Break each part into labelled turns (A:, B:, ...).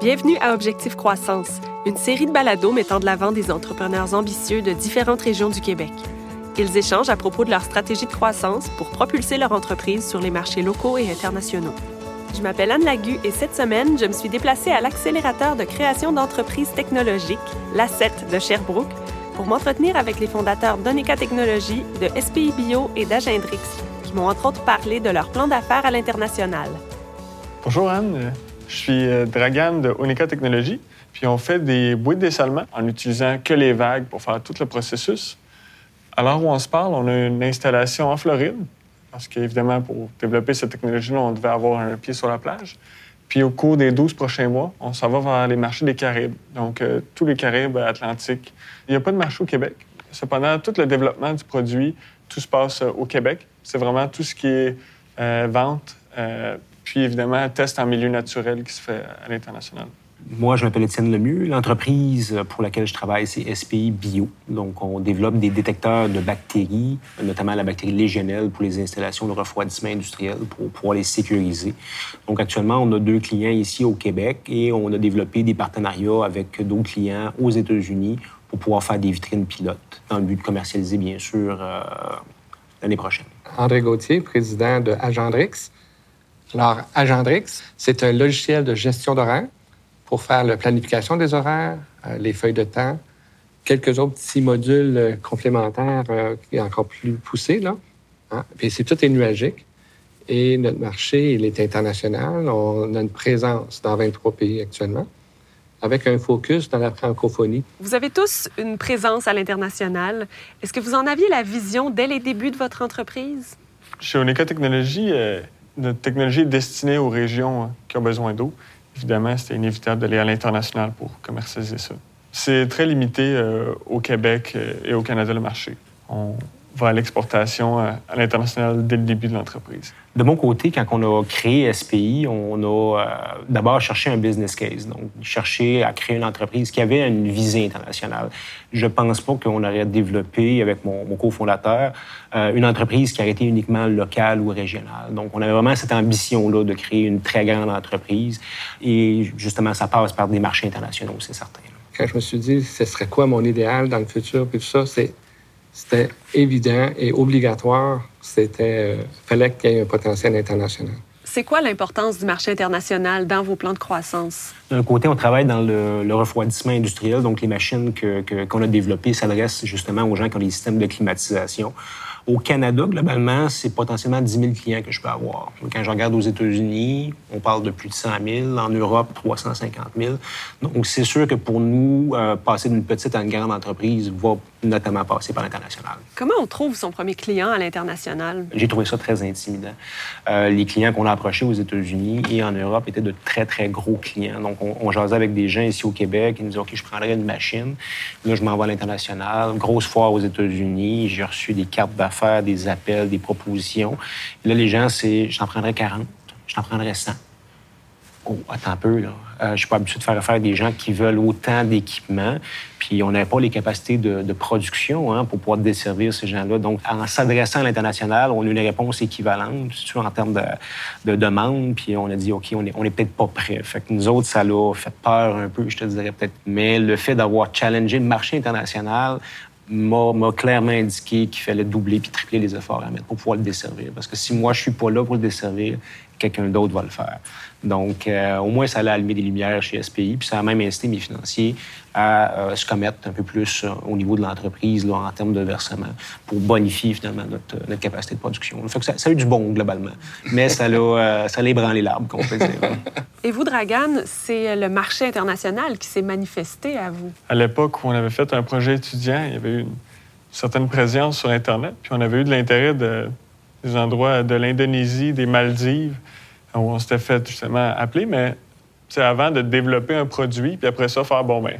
A: Bienvenue à Objectif Croissance, une série de balados mettant de l'avant des entrepreneurs ambitieux de différentes régions du Québec. Ils échangent à propos de leur stratégie de croissance pour propulser leur entreprise sur les marchés locaux et internationaux. Je m'appelle Anne Lagu et cette semaine, je me suis déplacée à l'accélérateur de création d'entreprises technologiques, l'ACET de Sherbrooke, pour m'entretenir avec les fondateurs d'Onica Technologies, de SPI Bio et d'Agendrix, qui m'ont entre autres parlé de leur plan d'affaires à l'international.
B: Bonjour Anne, je suis euh, Dragan de Onica Technologies, puis on fait des bouées de dessalement en utilisant que les vagues pour faire tout le processus. Alors où on se parle, on a une installation en Floride, parce qu'évidemment, pour développer cette technologie-là, on devait avoir un pied sur la plage. Puis au cours des 12 prochains mois, on s'en va vers les marchés des Caraïbes, donc euh, tous les Caraïbes atlantiques. Il n'y a pas de marché au Québec. Cependant, tout le développement du produit, tout se passe euh, au Québec. C'est vraiment tout ce qui est vente, puis évidemment, test en milieu naturel qui se fait à l'international.
C: Moi, je m'appelle Étienne Lemieux. L'entreprise pour laquelle je travaille, c'est SPI Bio. Donc, on développe des détecteurs de bactéries, notamment la bactérie légionelle pour les installations de refroidissement industriel pour pouvoir les sécuriser. Donc, actuellement, on a deux clients ici au Québec et on a développé des partenariats avec d'autres clients aux États-Unis pour pouvoir faire des vitrines pilotes dans le but de commercialiser, bien sûr, euh, l'année prochaine.
D: André Gauthier, président de Agendrix. Alors, Agendrix, c'est un logiciel de gestion d'horaire pour faire la planification des horaires, euh, les feuilles de temps, quelques autres petits modules euh, complémentaires euh, qui est encore plus poussés. Là. Hein. Puis c'est tout est nuagique. Et notre marché, il est international. On a une présence dans 23 pays actuellement, avec un focus dans la francophonie.
A: Vous avez tous une présence à l'international. Est-ce que vous en aviez la vision dès les débuts de votre entreprise?
B: Chez Onica Technologies, notre technologie est destinée aux régions hein, qui ont besoin d'eau évidemment, c'était inévitable d'aller à l'international pour commercialiser ça. C'est très limité euh, au Québec euh, et au Canada le marché. À l'exportation euh, à, l'international dès le début de l'entreprise.
C: De mon côté, quand on a créé SPI, on a d'abord cherché un business case, donc cherché à créer une entreprise qui avait une visée internationale. Je ne pense pas qu'on aurait développé avec mon, mon cofondateur une entreprise qui aurait été uniquement locale ou régionale. Donc, on avait vraiment cette ambition-là de créer une très grande entreprise et justement, ça passe par des marchés internationaux, c'est certain.
D: Quand je me suis dit, ce serait quoi mon idéal dans le futur, puis tout ça, c'est c'était évident et obligatoire. C'était euh, fallait qu'il y ait un potentiel international.
A: C'est quoi l'importance du marché international dans vos plans de croissance?
C: D'un côté, on travaille dans le, refroidissement industriel, donc les machines qu'on que, a développées s'adressent justement aux gens qui ont des systèmes de climatisation. Au Canada, globalement, c'est potentiellement 10 000 clients que je peux avoir. Quand je regarde aux États-Unis, on parle de plus de 100 000. En Europe, 350 000. Donc, c'est sûr que pour nous, euh, passer d'une petite à une grande entreprise va notamment passer par l'international.
A: Comment on trouve son premier client à l'international?
C: J'ai trouvé ça très intimidant. Euh, les clients qu'on a approchés aux États-Unis et en Europe étaient de très, très gros clients. Donc, on, on jasait avec des gens ici au Québec. Ils nous disaient, OK, je prendrais une machine. Là, je m'envoie à l'international. Grosse foire aux États-Unis. J'ai reçu des cartes d'affaires faire des appels, des propositions. là, les gens, c'est je t'en prendrais 40, je t'en prendrais 100. Oh, attends un peu, là. Euh, je suis pas habitué de faire affaire avec des gens qui veulent autant d'équipements, puis on n'avait pas les capacités de, production hein, pour pouvoir desservir ces gens-là. Donc, en s'adressant à l'international, on a eu une réponse équivalente, surtout en termes de, de demande, puis on a dit, OK, on n'est est peut-être pas prêt. Fait que nous autres, ça l'a fait peur un peu, je te dirais peut-être. Mais le fait d'avoir challengé le marché international m'a clairement indiqué qu'il fallait doubler puis tripler les efforts à mettre pour pouvoir le desservir. Parce que si moi, je suis pas là pour le desservir, quelqu'un d'autre va le faire. Donc, euh, au moins, ça allait allumer des lumières chez SPI, puis ça a même incité mes financiers à euh, se commettre un peu plus euh, au niveau de l'entreprise en termes de versement pour bonifier finalement notre, notre capacité de production. Fait que ça, ça, a eu du bon globalement, mais ça l'a ça ébranlé l'arbre, qu'on peut dire.
A: Et vous, Dragan, c'est le marché international qui s'est manifesté à vous?
B: À l'époque où on avait fait un projet étudiant, il y avait eu une certaine présence sur Internet, puis on avait eu de l'intérêt de, des endroits de l'Indonésie, des Maldives, où on s'était fait justement appeler, mais c'est avant de développer un produit, puis après ça, faire, bon, ben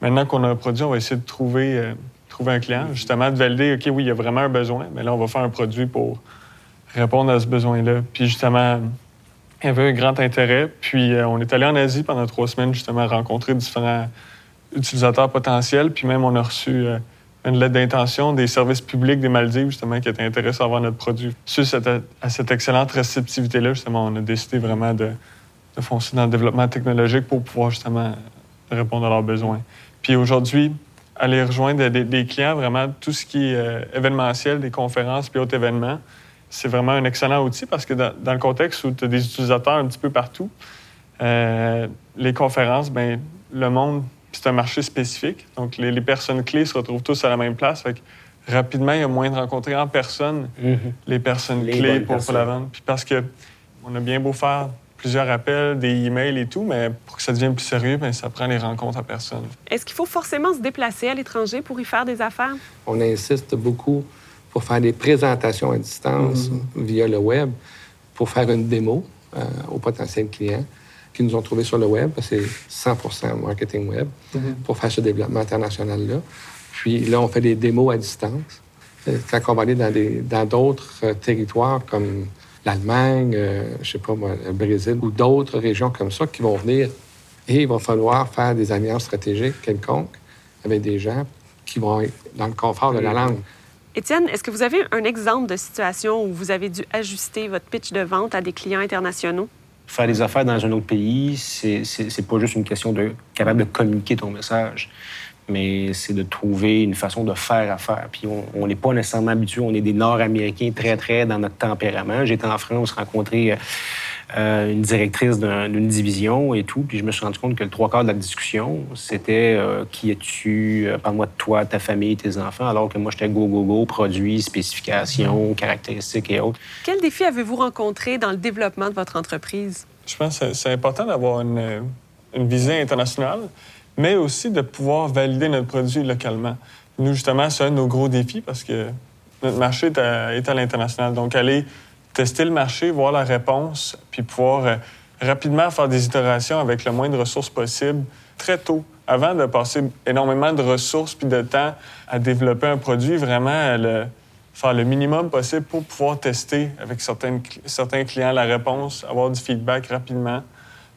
B: maintenant qu'on a un produit, on va essayer de trouver, euh, trouver un client, justement, de valider, OK, oui, il y a vraiment un besoin, mais là, on va faire un produit pour répondre à ce besoin-là. Puis justement, il y avait un grand intérêt. Puis euh, on est allé en Asie pendant trois semaines, justement, rencontrer différents utilisateurs potentiels. Puis même, on a reçu euh, une lettre d'intention des services publics des Maldives, justement, qui étaient intéressés à avoir notre produit. Suite à cette excellente réceptivité-là, justement, on a décidé vraiment de, de foncer dans le développement technologique pour pouvoir justement répondre à leurs besoins. Puis aujourd'hui, aller rejoindre des, clients, vraiment tout ce qui est euh, événementiel, des conférences puis autres événements, c'est vraiment un excellent outil parce que dans, le contexte où tu as des utilisateurs un petit peu partout, euh, les conférences, ben le monde, c'est un marché spécifique. Donc, les, personnes clés se retrouvent tous à la même place. Fait rapidement, il y a moins de rencontrer en personne mm-hmm. les personnes clés pour, la vente. Puis parce que on a bien beau faire plusieurs appels, des emails et tout, mais pour que ça devienne plus sérieux, bien, ça prend les rencontres en personne.
A: Est-ce qu'il faut forcément se déplacer à l'étranger pour y faire des affaires?
D: On insiste beaucoup pour faire des présentations à distance mm-hmm. via le web, pour faire une démo euh, aux potentiels clients qui nous ont trouvés sur le web, c'est 100 marketing web, mm-hmm. pour faire ce développement international-là. Puis là, on fait des démos à distance. Euh, quand on va aller dans d'autres euh, territoires comme l'Allemagne, euh, je sais pas moi, le Brésil ou d'autres régions comme ça qui vont venir. Et il va falloir faire des alliances stratégiques quelconques avec des gens qui vont être dans le confort de la langue.
A: Étienne, est-ce que vous avez un exemple de situation où vous avez dû ajuster votre pitch de vente à des clients internationaux?
C: Faire des affaires dans un autre pays, c'est pas juste une question de capable de communiquer ton message mais c'est de trouver une façon de faire affaire. Puis on n'est pas nécessairement habitué, on est des Nord-Américains très, très dans notre tempérament. J'étais en France rencontrer euh, une directrice d'une division et tout, puis je me suis rendu compte que le trois quarts de la discussion, c'était euh, qui es-tu, euh, parle-moi de toi, ta famille, tes enfants, alors que moi, j'étais go, go, go, produits, spécifications, caractéristiques et autres.
A: Quels défis avez-vous rencontrés dans le développement de votre entreprise?
B: Je pense que c'est important d'avoir une, une visée internationale mais aussi de pouvoir valider notre produit localement. Nous, justement, c'est un de nos gros défis parce que notre marché est à, l'international. Donc, aller tester le marché, voir la réponse, puis pouvoir euh, rapidement faire des itérations avec le moins de ressources possible très tôt, avant de passer énormément de ressources puis de temps à développer un produit, vraiment le, faire le minimum possible pour pouvoir tester avec certains, clients la réponse, avoir du feedback rapidement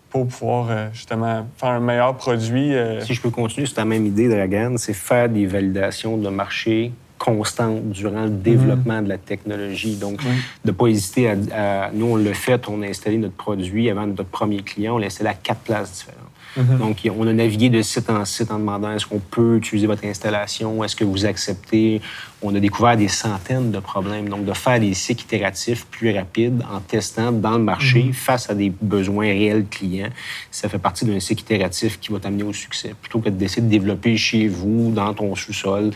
B: pour pouvoir euh, justement faire un meilleur produit. Euh.
C: Si je peux continuer sur ta même idée, Dragan, c'est faire des validations de marché constantes durant le développement de la technologie. Donc, de ne pas hésiter à, Nous, on l'a fait, on a installé notre produit avant notre premier client, on l'a installé à quatre places différentes. Mhm. Donc, on a navigué de site en site en demandant est-ce qu'on peut utiliser votre installation, est-ce que vous acceptez? On a découvert des centaines de problèmes. Donc, de faire des cycles itératifs plus rapides en testant dans le marché mhm. face à des besoins réels clients, ça fait partie d'un cycle itératif qui va t'amener au succès. Plutôt que d'essayer de développer chez vous, dans ton sous-sol,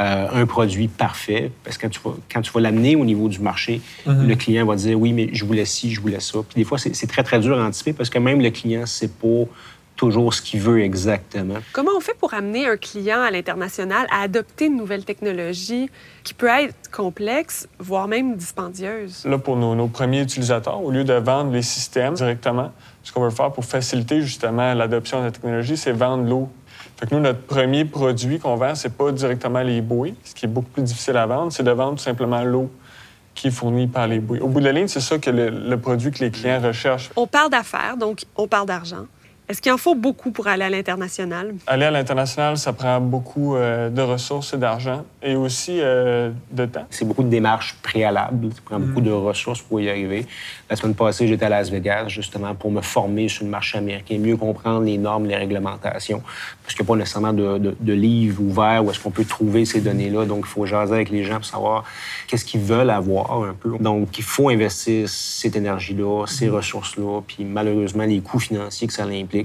C: euh, un produit parfait. Parce que quand tu vas, quand tu vas l'amener au niveau du marché, mhm. le client va dire oui, mais je voulais ci, je voulais ça. Puis des fois, c'est très, très dur à anticiper parce que même le client, c'est pas toujours ce qu'il veut exactement.
A: Comment on fait pour amener un client à l'international à adopter une nouvelle technologie qui peut être complexe, voire même dispendieuse?
B: Là, pour nos, premiers utilisateurs, au lieu de vendre les systèmes directement, ce qu'on veut faire pour faciliter justement l'adoption de la technologie, c'est vendre l'eau. Fait que nous, notre premier produit qu'on vend, c'est pas directement les bouées, ce qui est beaucoup plus difficile à vendre, c'est de vendre tout simplement l'eau qui est fournie par les bouées. Au bout de la ligne, c'est ça que le produit que les clients recherchent.
A: On parle d'affaires, donc on parle d'argent. Est-ce qu'il en faut beaucoup pour aller à l'international?
B: Aller à l'international, ça prend beaucoup euh, de ressources et d'argent et aussi euh, de temps.
C: C'est beaucoup de démarches préalables. Ça prend beaucoup de ressources pour y arriver. La semaine passée, j'étais à Las Vegas justement pour me former sur le marché américain, mieux comprendre les normes, les réglementations. Parce qu'il n'y a pas nécessairement de, de, livre ouvert où est-ce qu'on peut trouver ces données-là. Donc, il faut jaser avec les gens pour savoir qu'est-ce qu'ils veulent avoir un peu. Donc, il faut investir cette énergie-là, ces ressources-là, puis malheureusement, les coûts financiers que ça implique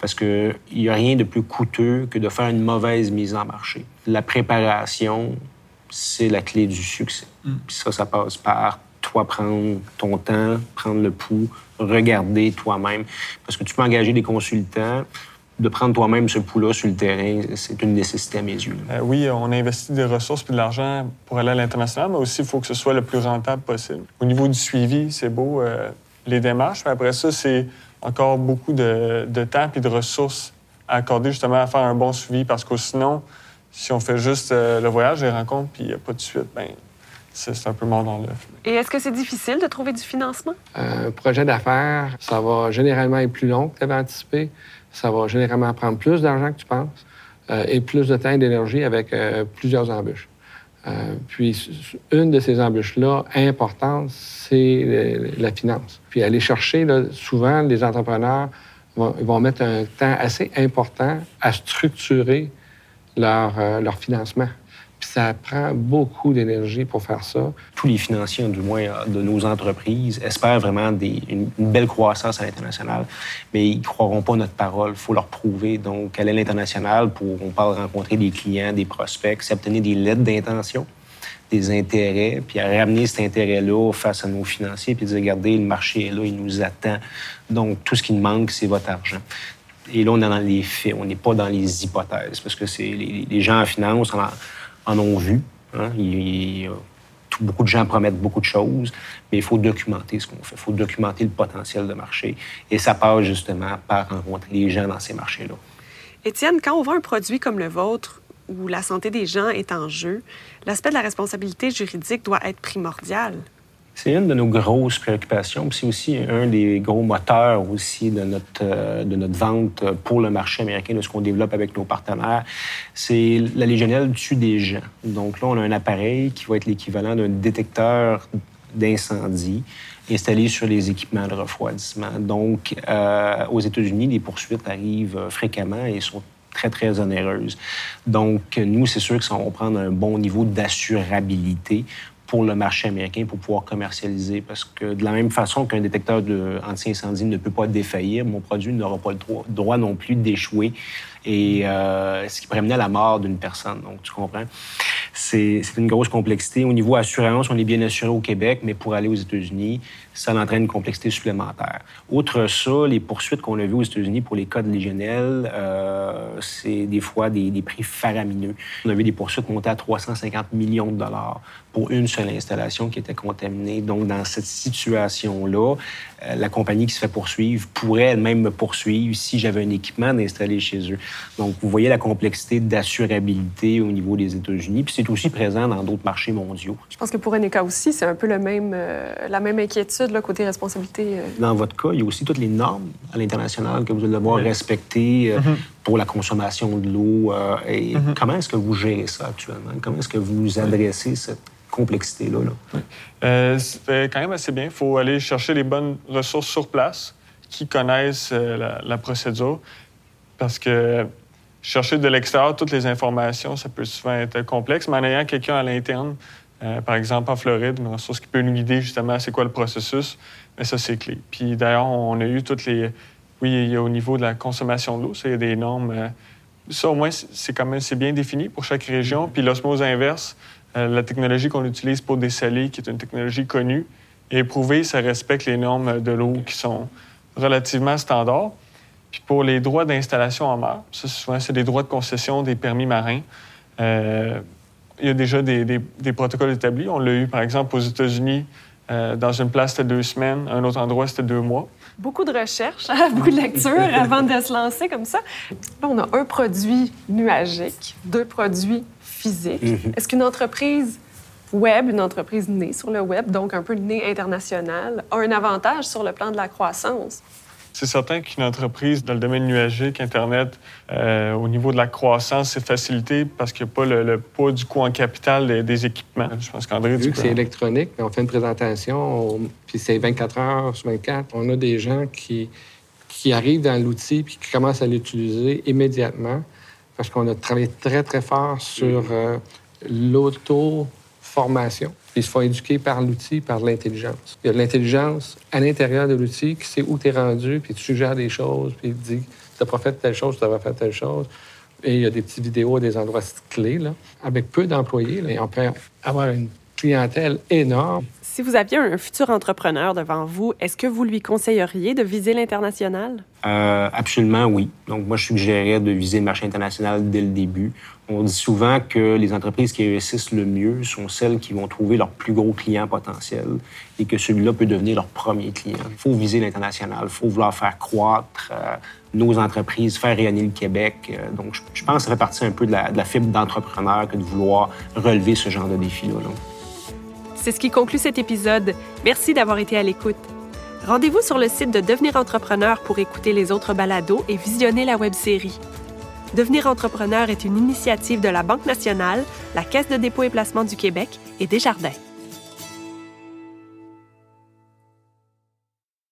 C: parce qu'il n'y a rien de plus coûteux que de faire une mauvaise mise en marché. La préparation, c'est la clé du succès. Mm. Puis ça, ça passe par toi prendre ton temps, prendre le pouls, regarder toi-même. Parce que tu peux engager des consultants, de prendre toi-même ce pouls-là sur le terrain, c'est une nécessité à mes yeux.
B: Euh, oui, on investit des ressources et de l'argent pour aller à l'international, mais aussi il faut que ce soit le plus rentable possible. Au niveau du suivi, c'est beau, euh, les démarches, mais après ça, c'est encore beaucoup de, temps et de ressources à accorder justement à faire un bon suivi parce que sinon, si on fait juste euh, le voyage, les rencontres, puis il n'y a pas de suite, ben c'est un peu mort dans l'œuf.
A: Et est-ce que c'est difficile de trouver du financement?
D: Un projet d'affaires, ça va généralement être plus long que tu avais anticipé. Ça va généralement prendre plus d'argent que tu penses euh, et plus de temps et d'énergie avec euh, plusieurs embûches. Euh, puis, une de ces embûches-là importantes, c'est la finance. Puis, aller chercher, là, souvent, les entrepreneurs vont, vont, mettre un temps assez important à structurer leur, euh, leur financement. Puis ça prend beaucoup d'énergie pour faire ça.
C: Tous les financiers, du moins de nos entreprises, espèrent vraiment une, belle croissance à l'international, mais ils ne croiront pas notre parole. Il faut leur prouver. Donc, aller à l'international pour, on parle, rencontrer des clients, des prospects, obtenir des lettres d'intention des intérêts, puis à ramener cet intérêt-là face à nos financiers, puis dire, regardez, le marché est là, il nous attend. Donc, tout ce qui nous manque, c'est votre argent. Et là, on est dans les faits, on n'est pas dans les hypothèses, parce que c'est les, les, gens en finance en, en ont vu. Hein? beaucoup de gens promettent beaucoup de choses, mais il faut documenter ce qu'on fait. Il faut documenter le potentiel de marché. Et ça passe justement par rencontrer les gens dans ces marchés-là.
A: Étienne, quand on vend un produit comme le vôtre, où la santé des gens est en jeu, l'aspect de la responsabilité juridique doit être primordial.
C: C'est une de nos grosses préoccupations. C'est aussi un des gros moteurs aussi de notre, euh, de notre vente pour le marché américain, de ce qu'on développe avec nos partenaires. C'est la Légionelle tue des gens. Donc là, on a un appareil qui va être l'équivalent d'un détecteur d'incendie installé sur les équipements de refroidissement. Donc, euh, aux États-Unis, les poursuites arrivent fréquemment et sont très, très onéreuses. Donc, nous, c'est sûr qu'on va prendre un bon niveau d'assurabilité pour le marché américain pour pouvoir commercialiser. Parce que de la même façon qu'un détecteur anti-incendie ne peut pas défaillir, mon produit n'aura pas le droit non plus d'échouer et euh, ce qui pourrait mener à la mort d'une personne. Donc, tu comprends? C'est une grosse complexité. Au niveau assurance, on est bien assuré au Québec, mais pour aller aux États-Unis, ça entraîne une complexité supplémentaire. Outre ça, les poursuites qu'on a vues aux États-Unis pour les codes légionnels, euh, c'est des fois des, prix faramineux. On a vu des poursuites monter à 350 millions de dollars pour une seule installation qui était contaminée. Donc, dans cette situation-là, euh, la compagnie qui se fait poursuivre pourrait elle-même me poursuivre si j'avais un équipement installé chez eux. Donc, vous voyez la complexité d'assurabilité au niveau des États-Unis, c'est aussi présent dans d'autres marchés mondiaux.
A: Je pense que pour Eneca aussi, c'est un peu le même, euh, la même inquiétude, là, côté responsabilité. Euh.
C: Dans votre cas, il y a aussi toutes les normes à l'international que vous allez devoir respecter mm-hmm. pour la consommation de l'eau. et mm-hmm. comment est-ce que vous gérez ça actuellement? Comment est-ce que vous adressez cette complexité-là.
B: Euh, c'est quand même assez bien. Il faut aller chercher les bonnes ressources sur place qui connaissent euh, la, procédure parce que chercher de l'extérieur toutes les informations, ça peut souvent être complexe, mais en ayant quelqu'un à l'interne, euh, par exemple en Floride, une ressource qui peut nous guider justement c'est quoi le processus, mais ça, c'est clé. Puis d'ailleurs, on a eu toutes les... Oui, au niveau de la consommation de l'eau, ça, il y a des normes... ça, au moins, c'est quand même bien défini pour chaque région. Puis l'osmose inverse, euh, la technologie qu'on utilise pour dessaler, qui est une technologie connue et éprouvée, ça respecte les normes de l'eau qui sont relativement standards. Puis pour les droits d'installation en mer, ça, souvent, c'est des droits de concession des permis marins. Euh, il y a déjà des, des, protocoles établis. On l'a eu, par exemple, aux États-Unis. Euh, dans une place, c'était deux semaines. Un autre endroit, c'était deux mois.
A: Beaucoup de recherches, beaucoup de lectures avant de se lancer comme ça. Là, on a un produit nuagique, deux produits physique. Mhm. Est-ce qu'une entreprise web, une entreprise née sur le web, donc un peu née internationale, a un avantage sur le plan de la croissance?
B: C'est certain qu'une entreprise dans le domaine nuagique, Internet, euh, au niveau de la croissance, c'est facilité parce qu'il n'y a pas le, poids du coût en capital des, équipements. Je pense qu'André...
D: Vu que c'est électronique, on fait une présentation, puis c'est 24 heures sur 24, on a des gens qui, qui arrivent dans l'outil puis qui commencent à l'utiliser immédiatement parce qu'on a travaillé très, très fort sur euh, l'auto-formation. Ils se font éduquer par l'outil, par l'intelligence. Il y a de l'intelligence à l'intérieur de l'outil qui sait où tu es rendu, puis tu suggères des choses, puis il te dit Tu n'as pas fait telle chose, tu devrais faire telle chose. Et il y a des petites vidéos à des endroits clés. Là. Avec peu d'employés, on peut avoir une clientèle énorme.
A: Si vous aviez un futur entrepreneur devant vous, est-ce que vous lui conseilleriez de viser l'international?
C: Euh, absolument oui. Donc, moi, je suggérerais de viser le marché international dès le début. On dit souvent que les entreprises qui réussissent le mieux sont celles qui vont trouver leur plus gros client potentiel et que celui-là peut devenir leur premier client. Il faut viser l'international, il faut vouloir faire croître euh, nos entreprises, faire rayonner le Québec. Euh, donc, je, pense que ça fait partie un peu de la, de fibre d'entrepreneur que de vouloir relever ce genre de défi-là. là
A: c'est ce qui conclut cet épisode. Merci d'avoir été à l'écoute. Rendez-vous sur le site de Devenir entrepreneur pour écouter les autres balados et visionner la web-série. Devenir entrepreneur est une initiative de la Banque nationale, la Caisse de dépôt et placement du Québec et Desjardins.